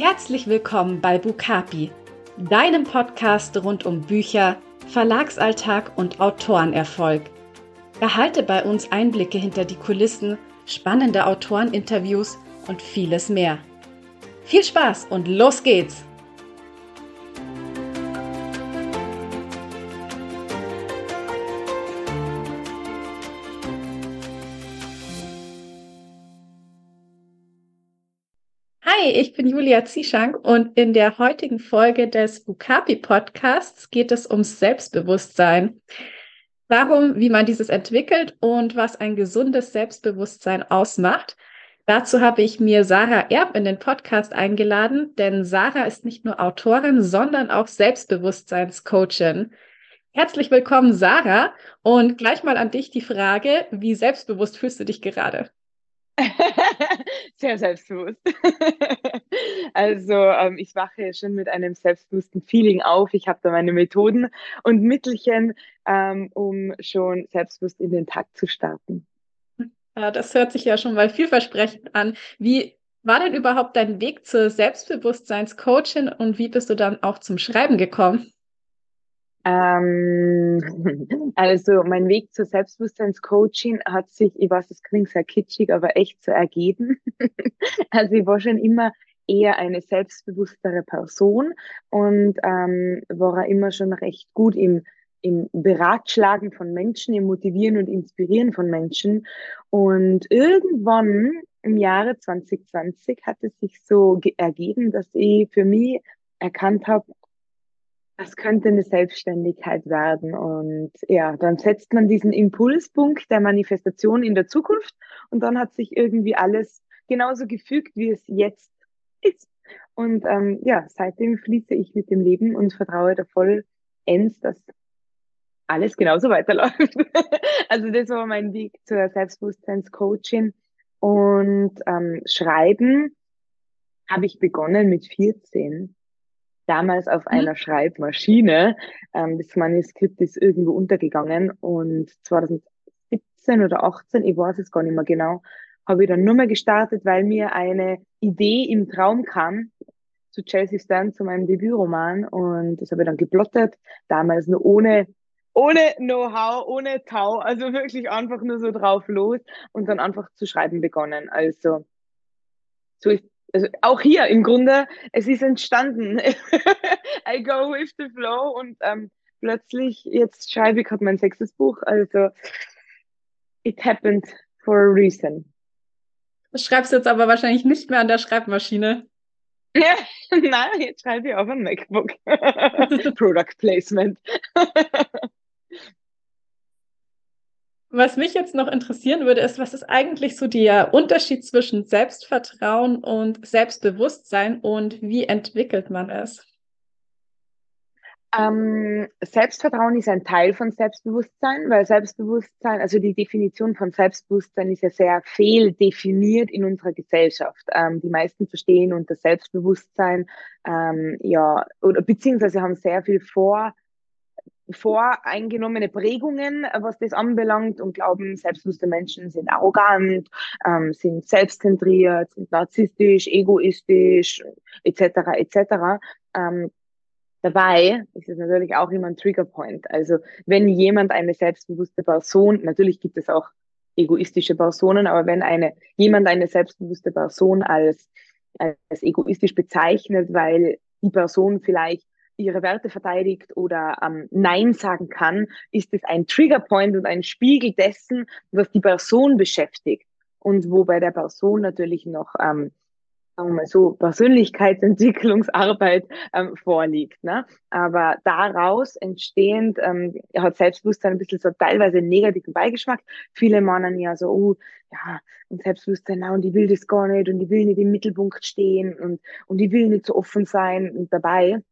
Herzlich willkommen bei Bukapi, deinem Podcast rund um Bücher, Verlagsalltag und Autorenerfolg. Erhalte bei uns Einblicke hinter die Kulissen, spannende Autoreninterviews und vieles mehr. Viel Spaß und los geht's! Ich bin Julia Zieschank und in der heutigen Folge des Bukapi Podcasts geht es ums Selbstbewusstsein. Warum, wie man dieses entwickelt und was ein gesundes Selbstbewusstsein ausmacht. Dazu habe ich mir Sarah Erb in den Podcast eingeladen, denn Sarah ist nicht nur Autorin, sondern auch Selbstbewusstseinscoachin. Herzlich willkommen, Sarah. Und gleich mal an dich die Frage, wie selbstbewusst fühlst du dich gerade? Sehr selbstbewusst. also ähm, ich wache schon mit einem selbstbewussten Feeling auf. Ich habe da meine Methoden und Mittelchen, ähm, um schon selbstbewusst in den Tag zu starten. Ja, das hört sich ja schon mal vielversprechend an. Wie war denn überhaupt dein Weg zur Selbstbewusstseinscoachin und wie bist du dann auch zum Schreiben gekommen? Ähm, also mein Weg zur Selbstbewusstseinscoaching hat sich, ich weiß, es klingt sehr kitschig, aber echt so ergeben. also ich war schon immer eher eine selbstbewusstere Person und ähm, war immer schon recht gut im, im Beratschlagen von Menschen, im Motivieren und Inspirieren von Menschen. Und irgendwann im Jahre 2020 hat es sich so ergeben, dass ich für mich erkannt habe, das könnte eine Selbstständigkeit werden. Und ja, dann setzt man diesen Impulspunkt der Manifestation in der Zukunft und dann hat sich irgendwie alles genauso gefügt, wie es jetzt ist. Und ähm, ja, seitdem fließe ich mit dem Leben und vertraue da vollends, dass alles genauso weiterläuft. also das war mein Weg zur Selbstbewusstseinscoaching. Und ähm, Schreiben habe ich begonnen mit 14 damals auf mhm. einer Schreibmaschine. Ähm, das Manuskript ist irgendwo untergegangen und 2017 oder 18, ich weiß es gar nicht mehr genau, habe ich dann nur mehr gestartet, weil mir eine Idee im Traum kam zu Chelsea Stern, zu meinem Debütroman und das habe ich dann geplottet, damals nur ohne ohne Know-how, ohne Tau, also wirklich einfach nur so drauf los und dann einfach zu schreiben begonnen. Also so ist also auch hier im Grunde, es ist entstanden. I go with the flow und ähm, plötzlich, jetzt schreibe ich gerade mein sechstes Buch, also it happened for a reason. Du schreibst jetzt aber wahrscheinlich nicht mehr an der Schreibmaschine. Ja, nein, jetzt schreibe ich auf ein MacBook. Product Placement. Was mich jetzt noch interessieren würde, ist, was ist eigentlich so der Unterschied zwischen Selbstvertrauen und Selbstbewusstsein und wie entwickelt man es? Ähm, Selbstvertrauen ist ein Teil von Selbstbewusstsein, weil Selbstbewusstsein, also die Definition von Selbstbewusstsein ist ja sehr fehldefiniert in unserer Gesellschaft. Ähm, die meisten verstehen unter Selbstbewusstsein, ähm, ja, oder beziehungsweise haben sehr viel vor, voreingenommene Prägungen, was das anbelangt und glauben, selbstbewusste Menschen sind arrogant, ähm, sind selbstzentriert, sind narzisstisch, egoistisch, etc. etc. Ähm, dabei ist es natürlich auch immer ein Triggerpoint. Also wenn jemand eine selbstbewusste Person, natürlich gibt es auch egoistische Personen, aber wenn eine jemand eine selbstbewusste Person als als egoistisch bezeichnet, weil die Person vielleicht ihre Werte verteidigt oder ähm, Nein sagen kann, ist es ein Triggerpoint und ein Spiegel dessen, was die Person beschäftigt und wo bei der Person natürlich noch ähm, sagen wir mal so Persönlichkeitsentwicklungsarbeit ähm, vorliegt. Ne? Aber daraus entstehend ähm, hat Selbstbewusstsein ein bisschen so teilweise einen negativen Beigeschmack. Viele meinen ja so, oh, ja, und Selbstbewusstsein, na, und die will das gar nicht und die will nicht im Mittelpunkt stehen und, und die will nicht so offen sein und dabei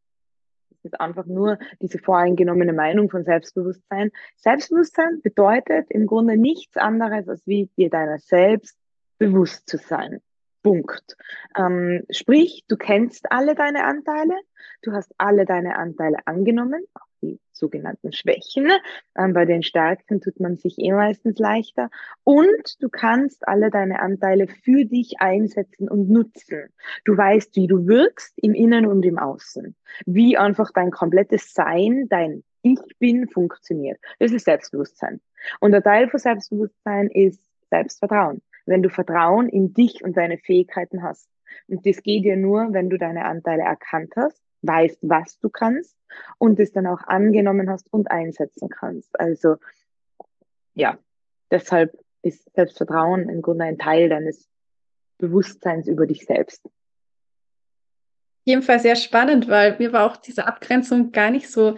ist einfach nur diese voreingenommene Meinung von Selbstbewusstsein. Selbstbewusstsein bedeutet im Grunde nichts anderes, als wie dir deiner selbst bewusst zu sein. Punkt. Ähm, sprich, du kennst alle deine Anteile, du hast alle deine Anteile angenommen, die sogenannten Schwächen. Ähm, bei den Stärken tut man sich eh meistens leichter. Und du kannst alle deine Anteile für dich einsetzen und nutzen. Du weißt, wie du wirkst im Innen und im Außen. Wie einfach dein komplettes Sein, dein Ich bin funktioniert. Das ist Selbstbewusstsein. Und der Teil von Selbstbewusstsein ist Selbstvertrauen. Wenn du Vertrauen in dich und deine Fähigkeiten hast. Und das geht dir nur, wenn du deine Anteile erkannt hast weißt, was du kannst und es dann auch angenommen hast und einsetzen kannst. Also ja, deshalb ist Selbstvertrauen im Grunde ein Teil deines Bewusstseins über dich selbst. Jedenfalls sehr spannend, weil mir war auch diese Abgrenzung gar nicht so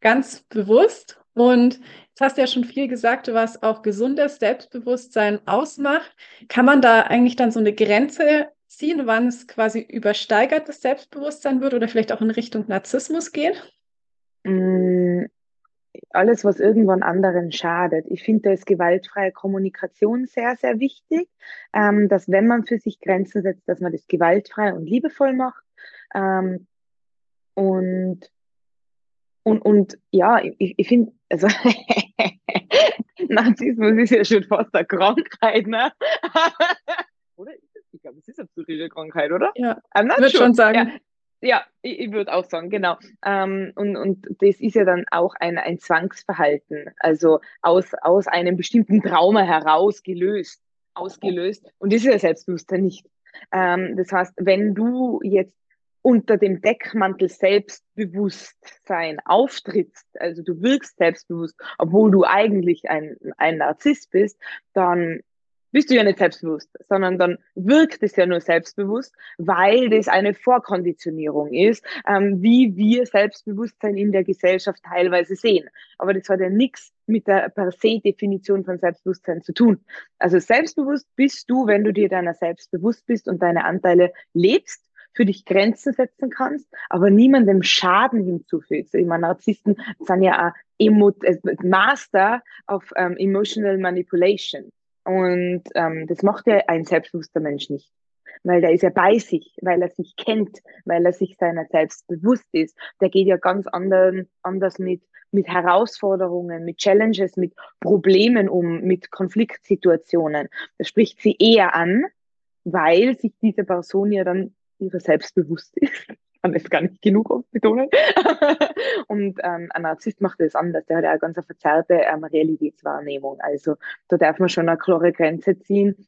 ganz bewusst. Und jetzt hast du ja schon viel gesagt, was auch gesundes Selbstbewusstsein ausmacht. Kann man da eigentlich dann so eine Grenze ziehen, wann es quasi übersteigertes Selbstbewusstsein wird oder vielleicht auch in Richtung Narzissmus geht? Mm, alles, was irgendwann anderen schadet. Ich finde, da ist gewaltfreie Kommunikation sehr, sehr wichtig, ähm, dass wenn man für sich Grenzen setzt, dass man das gewaltfrei und liebevoll macht. Ähm, und, und, und ja, ich, ich finde, also Narzissmus ist ja schon fast eine Krankheit, ne? Oder? Ich glaube, es ist eine psychische Krankheit, oder? Ja, ich würde schon sagen. Ja. Ja, ich, ich würde auch sagen, genau. Ähm, und, und das ist ja dann auch ein, ein Zwangsverhalten, also aus, aus einem bestimmten Trauma heraus gelöst, ausgelöst. Und das ist ja Selbstbewusstsein nicht. Ähm, das heißt, wenn du jetzt unter dem Deckmantel Selbstbewusstsein auftrittst, also du wirkst selbstbewusst, obwohl du eigentlich ein, ein Narzisst bist, dann bist du ja nicht selbstbewusst, sondern dann wirkt es ja nur selbstbewusst, weil das eine Vorkonditionierung ist, ähm, wie wir Selbstbewusstsein in der Gesellschaft teilweise sehen. Aber das hat ja nichts mit der per se Definition von Selbstbewusstsein zu tun. Also selbstbewusst bist du, wenn du dir deiner selbst bewusst bist und deine Anteile lebst für dich Grenzen setzen kannst, aber niemandem Schaden hinzufügst. Ich meine, Narzissten sind ja auch äh, Master of um, Emotional Manipulation. Und ähm, das macht ja ein selbstbewusster Mensch nicht. Weil der ist ja bei sich, weil er sich kennt, weil er sich seiner selbst bewusst ist. Der geht ja ganz anderen, anders mit, mit Herausforderungen, mit Challenges, mit Problemen um, mit Konfliktsituationen. Das spricht sie eher an, weil sich diese Person ja dann ihrer selbst bewusst ist kann es gar nicht genug oft betonen. und ähm, ein Narzisst macht das anders. Der hat ja eine ganz verzerrte ähm, Realitätswahrnehmung. Also da darf man schon eine klare Grenze ziehen.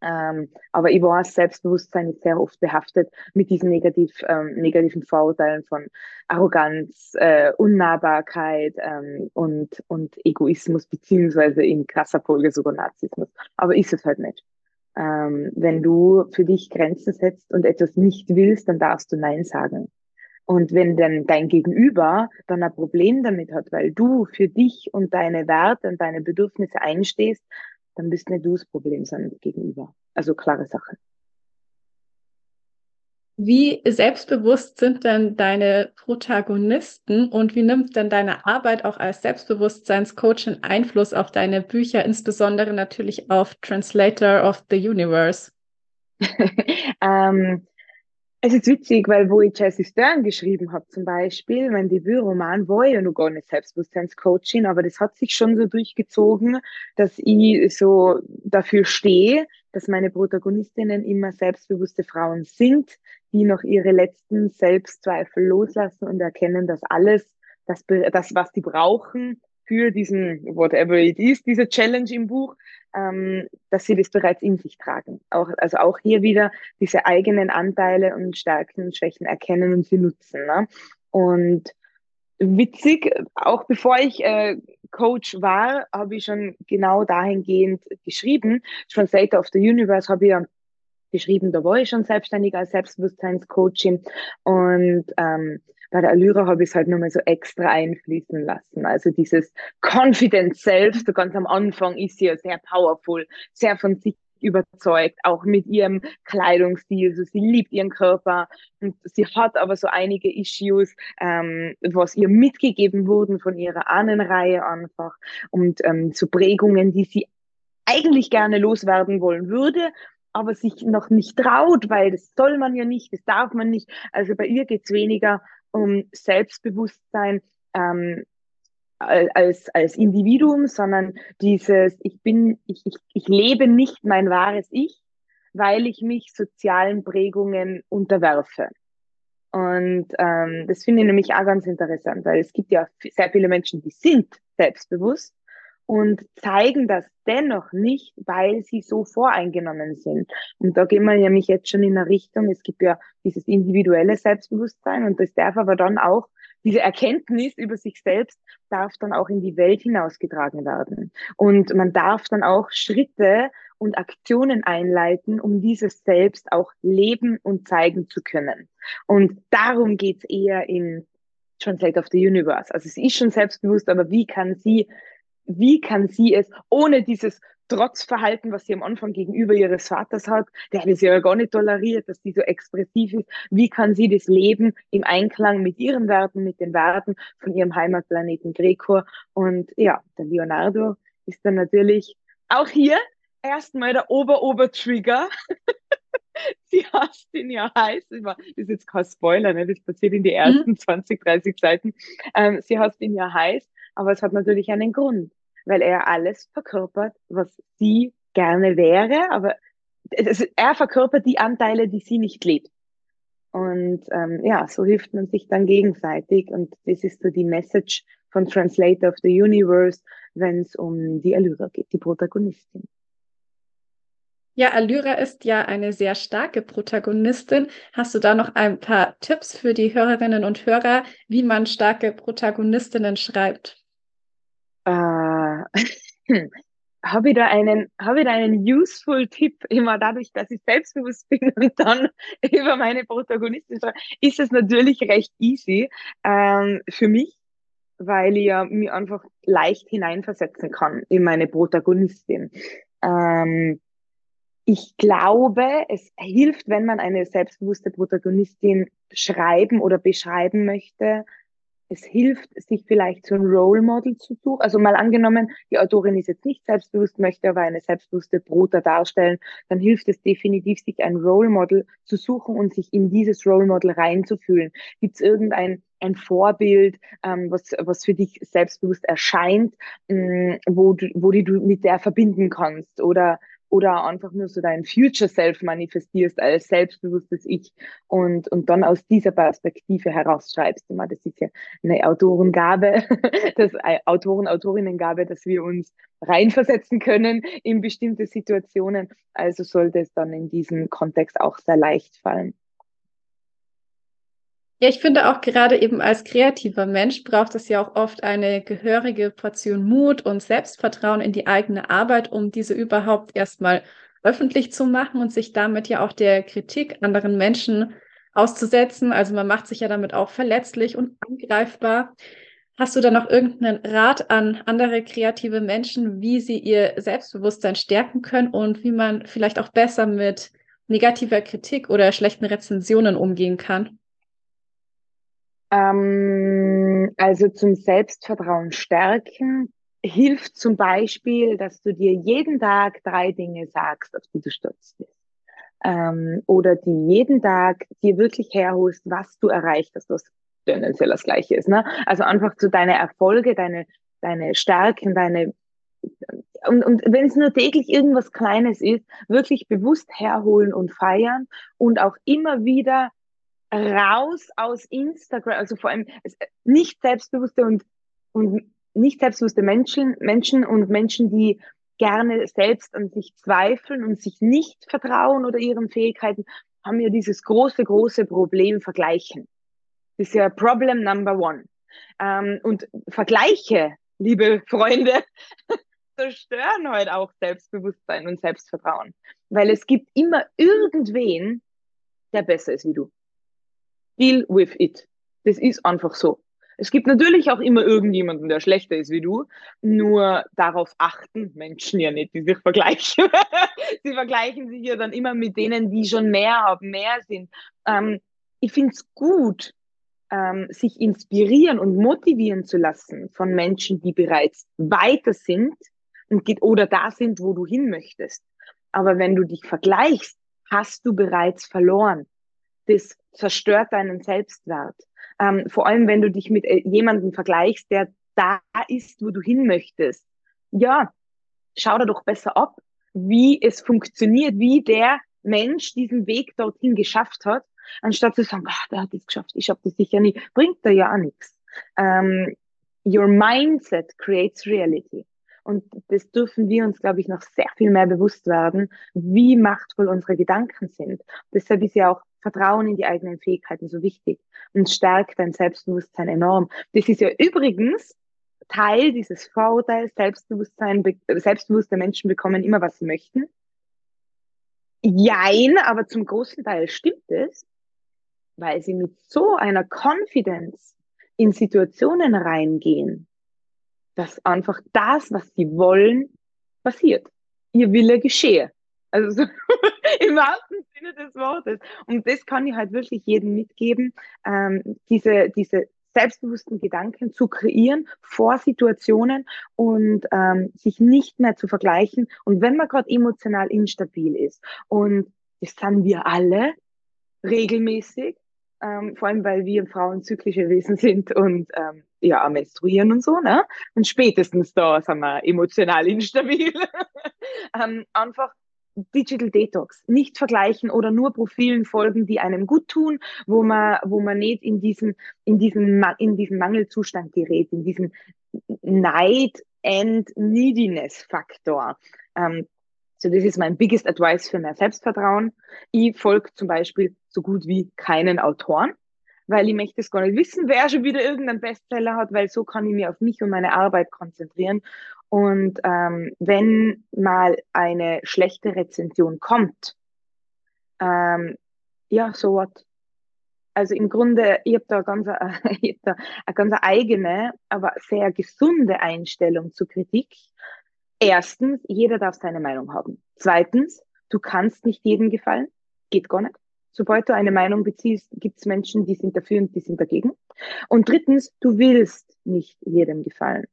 Ähm, aber ich weiß, Selbstbewusstsein ist sehr oft behaftet mit diesen negativ, ähm, negativen Vorurteilen von Arroganz, äh, Unnahbarkeit ähm, und, und Egoismus, beziehungsweise in krasser Folge sogar Narzissmus. Aber ist es halt nicht. Ähm, wenn du für dich Grenzen setzt und etwas nicht willst, dann darfst du Nein sagen. Und wenn dann dein Gegenüber dann ein Problem damit hat, weil du für dich und deine Werte und deine Bedürfnisse einstehst, dann bist nicht du das Problem, sondern das Gegenüber. Also klare Sache. Wie selbstbewusst sind denn deine Protagonisten und wie nimmt denn deine Arbeit auch als Selbstbewusstseinscoach Einfluss auf deine Bücher, insbesondere natürlich auf Translator of the Universe? ähm, es ist witzig, weil wo ich Jessie Stern geschrieben habe, zum Beispiel, mein Debütroman war ja noch gar nicht Selbstbewusstseinscoaching, aber das hat sich schon so durchgezogen, dass ich so dafür stehe, dass meine Protagonistinnen immer selbstbewusste Frauen sind, die noch ihre letzten Selbstzweifel loslassen und erkennen, dass alles, das, das was sie brauchen für diesen, whatever it is, diese Challenge im Buch, ähm, dass sie das bereits in sich tragen. Auch, also auch hier wieder diese eigenen Anteile und Stärken und Schwächen erkennen und sie nutzen. Ne? Und witzig, auch bevor ich äh, Coach war, habe ich schon genau dahingehend geschrieben. Translator of the Universe habe ich ja geschrieben, da war ich schon selbstständig als Selbstbewusstseinscoaching und ähm, bei der Allyra habe ich es halt nochmal so extra einfließen lassen. Also dieses Confident Self, so ganz am Anfang ist sie ja sehr powerful, sehr von sich überzeugt, auch mit ihrem Kleidungsstil. Also sie liebt ihren Körper und sie hat aber so einige Issues, ähm, was ihr mitgegeben wurden von ihrer Ahnenreihe einfach und ähm, so Prägungen, die sie eigentlich gerne loswerden wollen würde, aber sich noch nicht traut, weil das soll man ja nicht, das darf man nicht. Also bei ihr geht's weniger um Selbstbewusstsein ähm, als, als Individuum, sondern dieses, ich bin, ich, ich, ich lebe nicht mein wahres Ich, weil ich mich sozialen Prägungen unterwerfe. Und ähm, das finde ich nämlich auch ganz interessant, weil es gibt ja sehr viele Menschen, die sind selbstbewusst und zeigen das dennoch nicht, weil sie so voreingenommen sind. Und da gehen wir ja mich jetzt schon in eine Richtung, es gibt ja dieses individuelle Selbstbewusstsein und das darf aber dann auch, diese Erkenntnis über sich selbst darf dann auch in die Welt hinausgetragen werden. Und man darf dann auch Schritte und Aktionen einleiten, um dieses Selbst auch leben und zeigen zu können. Und darum geht's eher in Translate of the Universe. Also sie ist schon selbstbewusst, aber wie kann sie, wie kann sie es ohne dieses Trotzverhalten, was sie am Anfang gegenüber ihres Vaters hat, der hat es ja gar nicht toleriert, dass sie so expressiv ist. Wie kann sie das Leben im Einklang mit ihren Werten, mit den Werten von ihrem Heimatplaneten Grekor? Und ja, der Leonardo ist dann natürlich auch hier erstmal der Ober-Ober-Trigger. sie hasst ihn ja heiß. Das ist jetzt kein Spoiler, ne? das passiert in die ersten mhm. 20, 30 Seiten. Ähm, sie hasst ihn ja heiß, aber es hat natürlich einen Grund, weil er alles verkörpert, was sie gerne wäre, aber es, er verkörpert die Anteile, die sie nicht lebt. Und ähm, ja, so hilft man sich dann gegenseitig. Und das ist so die Message von Translator of the Universe, wenn es um die Allyra geht, die Protagonistin. Ja, Allyra ist ja eine sehr starke Protagonistin. Hast du da noch ein paar Tipps für die Hörerinnen und Hörer, wie man starke Protagonistinnen schreibt? Äh, habe ich da einen, habe ich da einen useful Tipp, immer dadurch, dass ich selbstbewusst bin und dann über meine Protagonistin schreibe, ist es natürlich recht easy ähm, für mich, weil ich ja mich einfach leicht hineinversetzen kann in meine Protagonistin. Ähm, ich glaube, es hilft, wenn man eine selbstbewusste Protagonistin schreiben oder beschreiben möchte. Es hilft, sich vielleicht so ein Role Model zu suchen. Also mal angenommen, die Autorin ist jetzt nicht selbstbewusst, möchte aber eine selbstbewusste Bruder darstellen, dann hilft es definitiv, sich ein Role Model zu suchen und sich in dieses Role Model reinzufühlen. Gibt es irgendein ein Vorbild, ähm, was, was für dich selbstbewusst erscheint, ähm, wo, du, wo die du mit der verbinden kannst? Oder oder einfach nur so dein Future Self manifestierst als selbstbewusstes Ich und, und dann aus dieser Perspektive herausschreibst. Ich meine, das ist ja eine Autorengabe, das äh, Autoren, Autorinnengabe, dass wir uns reinversetzen können in bestimmte Situationen. Also sollte es dann in diesem Kontext auch sehr leicht fallen. Ja, ich finde auch gerade eben als kreativer Mensch braucht es ja auch oft eine gehörige Portion Mut und Selbstvertrauen in die eigene Arbeit, um diese überhaupt erstmal öffentlich zu machen und sich damit ja auch der Kritik anderen Menschen auszusetzen. Also man macht sich ja damit auch verletzlich und angreifbar. Hast du da noch irgendeinen Rat an andere kreative Menschen, wie sie ihr Selbstbewusstsein stärken können und wie man vielleicht auch besser mit negativer Kritik oder schlechten Rezensionen umgehen kann? Ähm, also zum Selbstvertrauen stärken hilft zum Beispiel, dass du dir jeden Tag drei Dinge sagst, auf die du stolz bist. Ähm, oder die jeden Tag dir wirklich herholst, was du erreicht hast, was tendenziell das Gleiche ist. Ne? Also einfach zu deine Erfolge, deine, deine Stärken, deine und, und wenn es nur täglich irgendwas Kleines ist, wirklich bewusst herholen und feiern und auch immer wieder raus aus Instagram, also vor allem nicht selbstbewusste und, und nicht selbstbewusste Menschen, Menschen und Menschen, die gerne selbst an sich zweifeln und sich nicht vertrauen oder ihren Fähigkeiten, haben ja dieses große, große Problem Vergleichen. Das ist ja Problem Number One. Ähm, und Vergleiche, liebe Freunde, zerstören heute halt auch Selbstbewusstsein und Selbstvertrauen. Weil es gibt immer irgendwen, der besser ist wie du deal with it. Das ist einfach so. Es gibt natürlich auch immer irgendjemanden, der schlechter ist wie du, nur darauf achten Menschen ja nicht, die sich vergleichen. Sie vergleichen sich ja dann immer mit denen, die schon mehr haben, mehr sind. Ähm, ich finde es gut, ähm, sich inspirieren und motivieren zu lassen von Menschen, die bereits weiter sind und geht, oder da sind, wo du hin möchtest. Aber wenn du dich vergleichst, hast du bereits verloren das zerstört deinen Selbstwert. Ähm, vor allem, wenn du dich mit äh, jemandem vergleichst, der da ist, wo du hin möchtest. Ja, schau da doch besser ab, wie es funktioniert, wie der Mensch diesen Weg dorthin geschafft hat, anstatt zu sagen, ach, der hat es geschafft, ich habe das sicher nie, bringt da ja auch nichts. Ähm, your mindset creates reality. Und das dürfen wir uns, glaube ich, noch sehr viel mehr bewusst werden, wie machtvoll unsere Gedanken sind. Deshalb ist ja auch Vertrauen in die eigenen Fähigkeiten so wichtig und stärkt dein Selbstbewusstsein enorm. Das ist ja übrigens Teil dieses Vorurteils, Selbstbewusstsein, selbstbewusste Menschen bekommen immer, was sie möchten. Jein, aber zum großen Teil stimmt es, weil sie mit so einer Confidence in Situationen reingehen, dass einfach das, was sie wollen, passiert. Ihr Wille geschehe. Also so im wahrsten Sinne des Wortes. Und das kann ich halt wirklich jedem mitgeben, ähm, diese, diese selbstbewussten Gedanken zu kreieren vor Situationen und ähm, sich nicht mehr zu vergleichen. Und wenn man gerade emotional instabil ist, und das sind wir alle regelmäßig, ähm, vor allem weil wir Frauen zyklische Wesen sind und ähm, ja, menstruieren und so, ne? Und spätestens da sind wir emotional instabil. ähm, einfach Digital Detox, nicht vergleichen oder nur Profilen folgen, die einem gut tun, wo man, wo man nicht in diesen, in diesen, in diesen Mangelzustand gerät, in diesen Neid and Neediness Faktor. Ähm, so, das ist mein biggest advice für mehr Selbstvertrauen. Ich folge zum Beispiel so gut wie keinen Autoren, weil ich möchte es gar nicht wissen, wer schon wieder irgendeinen Bestseller hat, weil so kann ich mich auf mich und meine Arbeit konzentrieren. Und ähm, wenn mal eine schlechte Rezension kommt, ähm, ja, so what? Also im Grunde, ich habe da, ganz, äh, ich hab da eine ganz eigene, aber sehr gesunde Einstellung zu Kritik. Erstens, jeder darf seine Meinung haben. Zweitens, du kannst nicht jedem gefallen. Geht gar nicht. Sobald du eine Meinung beziehst, gibt es Menschen, die sind dafür und die sind dagegen. Und drittens, du willst nicht jedem gefallen.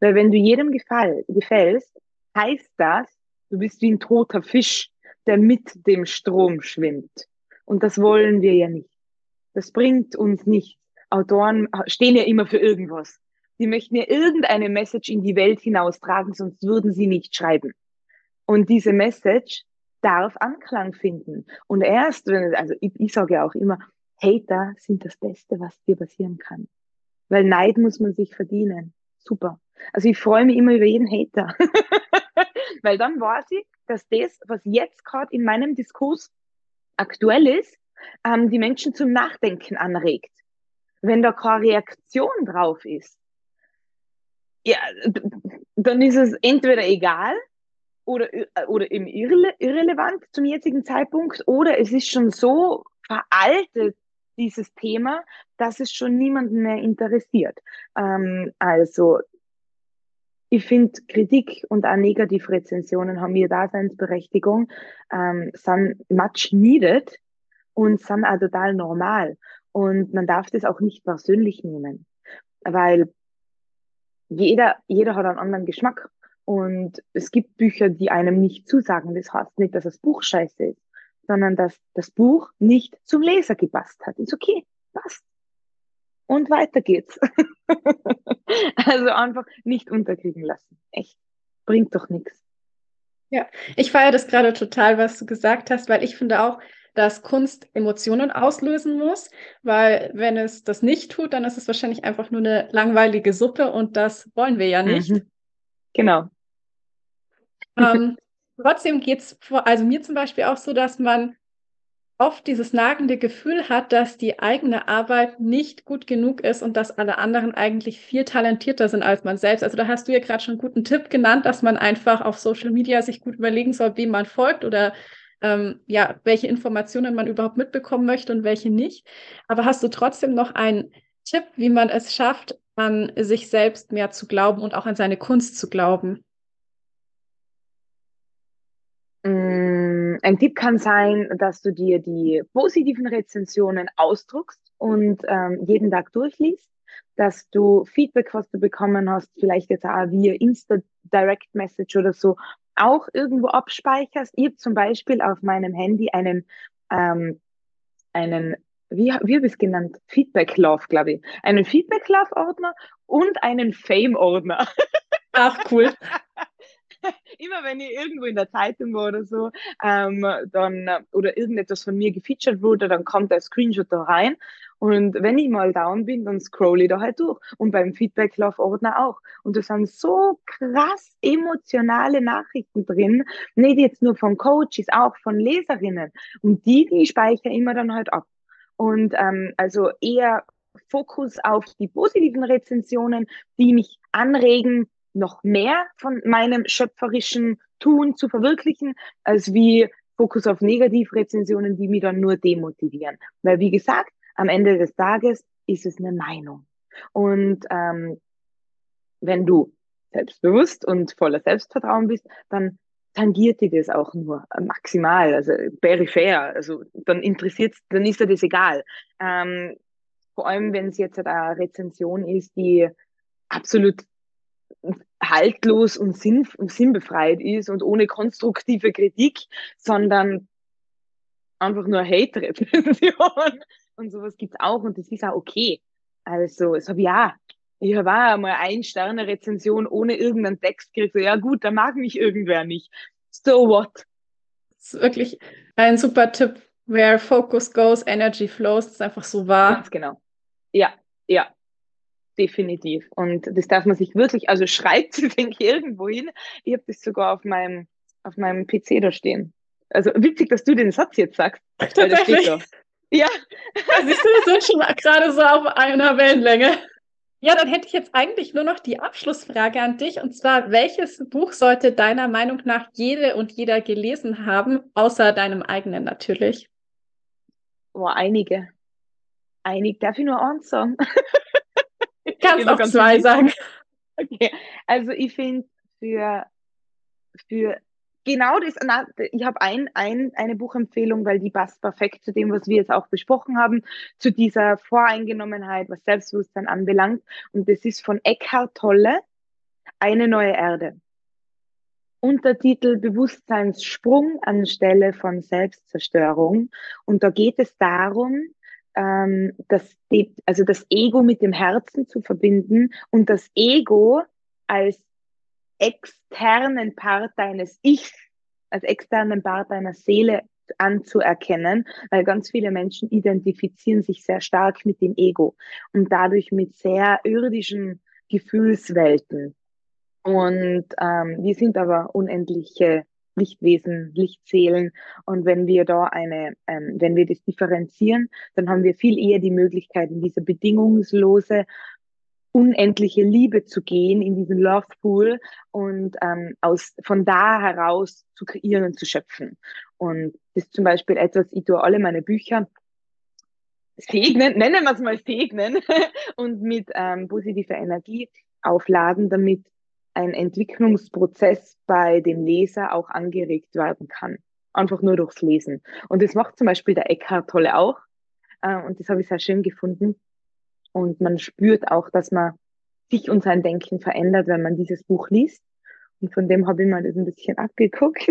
Weil wenn du jedem gefall, gefällst, heißt das, du bist wie ein toter Fisch, der mit dem Strom schwimmt. Und das wollen wir ja nicht. Das bringt uns nichts. Autoren stehen ja immer für irgendwas. Die möchten ja irgendeine Message in die Welt hinaustragen, sonst würden sie nicht schreiben. Und diese Message darf Anklang finden. Und erst, wenn, also ich, ich sage ja auch immer, Hater sind das Beste, was dir passieren kann. Weil Neid muss man sich verdienen. Super. Also ich freue mich immer über jeden Hater. Weil dann weiß ich, dass das, was jetzt gerade in meinem Diskurs aktuell ist, ähm, die Menschen zum Nachdenken anregt. Wenn da keine Reaktion drauf ist, ja, dann ist es entweder egal oder, oder irre, irrelevant zum jetzigen Zeitpunkt oder es ist schon so veraltet, dieses Thema, dass es schon niemanden mehr interessiert. Ähm, also ich finde, Kritik und auch Negativrezensionen haben ihre Daseinsberechtigung, ähm, sind much needed und sind auch total normal. Und man darf das auch nicht persönlich nehmen, weil jeder, jeder hat einen anderen Geschmack. Und es gibt Bücher, die einem nicht zusagen. Das heißt nicht, dass das Buch scheiße ist, sondern dass das Buch nicht zum Leser gepasst hat. Ist okay, passt und weiter geht's. also einfach nicht unterkriegen lassen. Echt. Bringt doch nichts. Ja, ich feiere das gerade total, was du gesagt hast, weil ich finde auch, dass Kunst Emotionen auslösen muss, weil wenn es das nicht tut, dann ist es wahrscheinlich einfach nur eine langweilige Suppe und das wollen wir ja nicht. Mhm. Genau. Ähm, trotzdem geht es, also mir zum Beispiel auch so, dass man oft dieses nagende Gefühl hat, dass die eigene Arbeit nicht gut genug ist und dass alle anderen eigentlich viel talentierter sind als man selbst. Also da hast du ja gerade schon einen guten Tipp genannt, dass man einfach auf Social Media sich gut überlegen soll, wem man folgt oder ähm, ja, welche Informationen man überhaupt mitbekommen möchte und welche nicht. Aber hast du trotzdem noch einen Tipp, wie man es schafft, an sich selbst mehr zu glauben und auch an seine Kunst zu glauben? Ein Tipp kann sein, dass du dir die positiven Rezensionen ausdruckst und ähm, jeden Tag durchliest, dass du Feedback, was du bekommen hast, vielleicht jetzt auch via Insta Direct Message oder so, auch irgendwo abspeicherst. Ich habe zum Beispiel auf meinem Handy einen, ähm, einen wie, wie habe ich es genannt? Feedback Love, glaube ich. Einen Feedback Love Ordner und einen Fame Ordner. Ach, cool. Immer wenn ich irgendwo in der Zeitung war oder so, ähm, dann, oder irgendetwas von mir gefeatured wurde, dann kommt der Screenshot da rein. Und wenn ich mal down bin, dann scroll ich da halt durch. Und beim Feedback Love Ordner auch. Und da sind so krass emotionale Nachrichten drin. Nicht jetzt nur von Coaches, auch von Leserinnen. Und die, die speichere immer dann halt ab. Und ähm, also eher Fokus auf die positiven Rezensionen, die mich anregen, noch mehr von meinem schöpferischen Tun zu verwirklichen, als wie Fokus auf Negativrezensionen, die mich dann nur demotivieren. Weil wie gesagt, am Ende des Tages ist es eine Meinung. Und ähm, wenn du selbstbewusst und voller Selbstvertrauen bist, dann tangiert dir das auch nur maximal, also peripher. Also dann interessiert dann ist dir das egal. Ähm, vor allem, wenn es jetzt eine Rezension ist, die absolut haltlos und sinn, sinnbefreit ist und ohne konstruktive Kritik, sondern einfach nur Hate-Rezension. Und sowas gibt's auch und das ist auch okay. Also, es habe ja, ich habe auch einmal ein Sterne Rezension ohne irgendeinen Text gekriegt. So, ja gut, da mag mich irgendwer nicht. So what? Das ist wirklich ein super Tipp. Where focus goes, energy flows. Das ist einfach so wahr. Ganz genau. Ja, ja, definitiv. Und das darf man sich wirklich, also schreibt es, denke ich, irgendwo hin. Ich habe das sogar auf meinem, auf meinem PC da stehen. Also witzig, dass du den Satz jetzt sagst. Tatsächlich. Ja. Siehst du, wir sind schon gerade so auf einer Wellenlänge. Ja, dann hätte ich jetzt eigentlich nur noch die Abschlussfrage an dich. Und zwar, welches Buch sollte deiner Meinung nach jede und jeder gelesen haben, außer deinem eigenen natürlich? Oh, einige. Einige. Darf ich nur eins sagen? Kannst auch zwei sagen. Okay, also ich finde für, für genau das, na, ich habe ein, ein, eine Buchempfehlung, weil die passt perfekt zu dem, was wir jetzt auch besprochen haben, zu dieser Voreingenommenheit, was Selbstbewusstsein anbelangt. Und das ist von Eckhart Tolle, Eine neue Erde. Untertitel Bewusstseinssprung anstelle von Selbstzerstörung. Und da geht es darum, ähm, das, also das Ego mit dem Herzen zu verbinden und das Ego als externen Part deines Ichs, als externen Part deiner Seele anzuerkennen, weil ganz viele Menschen identifizieren sich sehr stark mit dem Ego und dadurch mit sehr irdischen Gefühlswelten. Und ähm, wir sind aber unendliche Lichtwesen, Lichtseelen. Und wenn wir da eine, ähm, wenn wir das differenzieren, dann haben wir viel eher die Möglichkeit, in diese bedingungslose unendliche Liebe zu gehen, in diesen Love Pool und ähm, aus, von da heraus zu kreieren und zu schöpfen. Und das ist zum Beispiel etwas, ich tue alle meine Bücher segnen, nennen wir es mal segnen und mit ähm, positiver Energie aufladen, damit ein Entwicklungsprozess bei dem Leser auch angeregt werden kann. Einfach nur durchs Lesen. Und das macht zum Beispiel der Eckhart Tolle auch. Äh, und das habe ich sehr schön gefunden. Und man spürt auch, dass man sich und sein Denken verändert, wenn man dieses Buch liest. Und von dem habe ich mal das ein bisschen abgeguckt.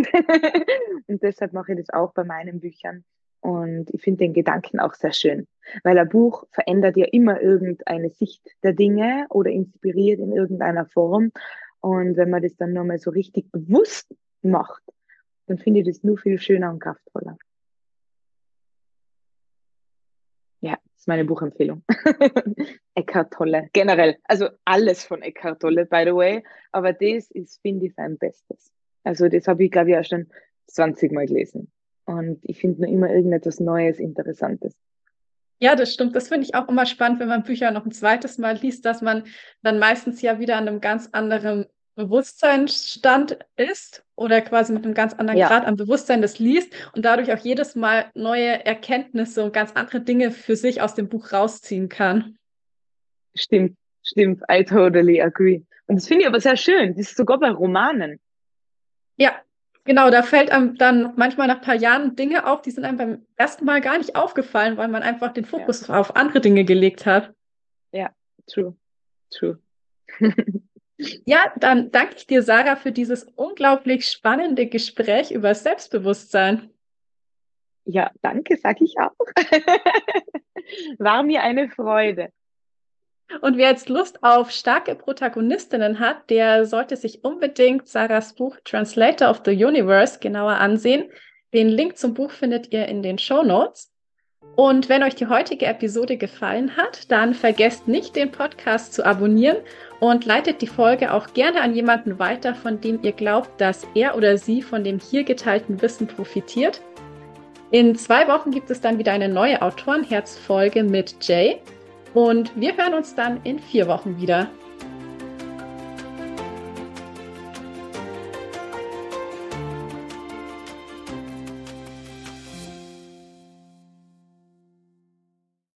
und deshalb mache ich das auch bei meinen Büchern. Und ich finde den Gedanken auch sehr schön, weil ein Buch verändert ja immer irgendeine Sicht der Dinge oder inspiriert in irgendeiner Form. Und wenn man das dann nochmal so richtig bewusst macht, dann finde ich das nur viel schöner und kraftvoller. Ja, das ist meine Buchempfehlung. Eckhart Tolle. Generell. Also alles von Eckhart Tolle, by the way. Aber das ist, finde ich, sein Bestes. Also das habe ich, glaube ich, auch schon 20 Mal gelesen. Und ich finde nur immer irgendetwas Neues, Interessantes. Ja, das stimmt. Das finde ich auch immer spannend, wenn man Bücher noch ein zweites Mal liest, dass man dann meistens ja wieder an einem ganz anderen Bewusstseinsstand ist oder quasi mit einem ganz anderen ja. Grad an Bewusstsein das liest und dadurch auch jedes Mal neue Erkenntnisse und ganz andere Dinge für sich aus dem Buch rausziehen kann. Stimmt, stimmt. I totally agree. Und das finde ich aber sehr schön. Das ist sogar bei Romanen. Ja, genau. Da fällt einem dann manchmal nach ein paar Jahren Dinge auf, die sind einem beim ersten Mal gar nicht aufgefallen, weil man einfach den Fokus ja. auf andere Dinge gelegt hat. Ja, true. True. Ja, dann danke ich dir, Sarah, für dieses unglaublich spannende Gespräch über Selbstbewusstsein. Ja, danke, sage ich auch. War mir eine Freude. Und wer jetzt Lust auf starke Protagonistinnen hat, der sollte sich unbedingt Sarahs Buch Translator of the Universe genauer ansehen. Den Link zum Buch findet ihr in den Show Notes. Und wenn euch die heutige Episode gefallen hat, dann vergesst nicht, den Podcast zu abonnieren und leitet die Folge auch gerne an jemanden weiter, von dem ihr glaubt, dass er oder sie von dem hier geteilten Wissen profitiert. In zwei Wochen gibt es dann wieder eine neue Autorenherzfolge mit Jay und wir hören uns dann in vier Wochen wieder.